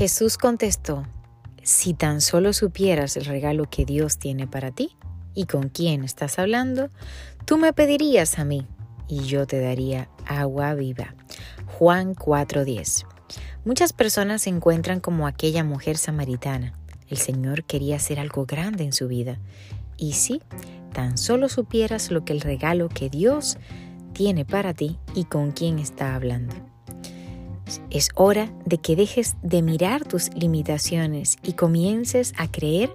Jesús contestó, si tan solo supieras el regalo que Dios tiene para ti y con quién estás hablando, tú me pedirías a mí y yo te daría agua viva. Juan 4:10. Muchas personas se encuentran como aquella mujer samaritana. El Señor quería hacer algo grande en su vida. Y si tan solo supieras lo que el regalo que Dios tiene para ti y con quién está hablando. Es hora de que dejes de mirar tus limitaciones y comiences a creer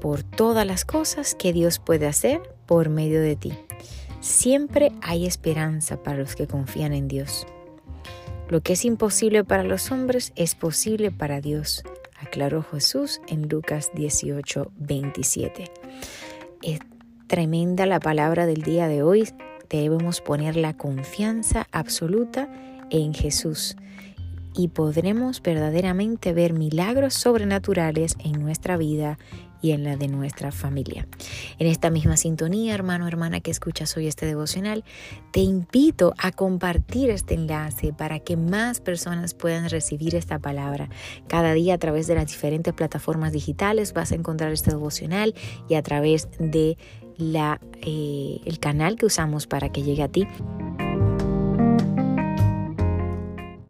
por todas las cosas que Dios puede hacer por medio de ti. Siempre hay esperanza para los que confían en Dios. Lo que es imposible para los hombres es posible para Dios, aclaró Jesús en Lucas 18, 27. Es tremenda la palabra del día de hoy. Debemos poner la confianza absoluta en Jesús y podremos verdaderamente ver milagros sobrenaturales en nuestra vida y en la de nuestra familia. En esta misma sintonía, hermano, hermana que escuchas hoy este devocional, te invito a compartir este enlace para que más personas puedan recibir esta palabra. Cada día a través de las diferentes plataformas digitales vas a encontrar este devocional y a través de la, eh, el canal que usamos para que llegue a ti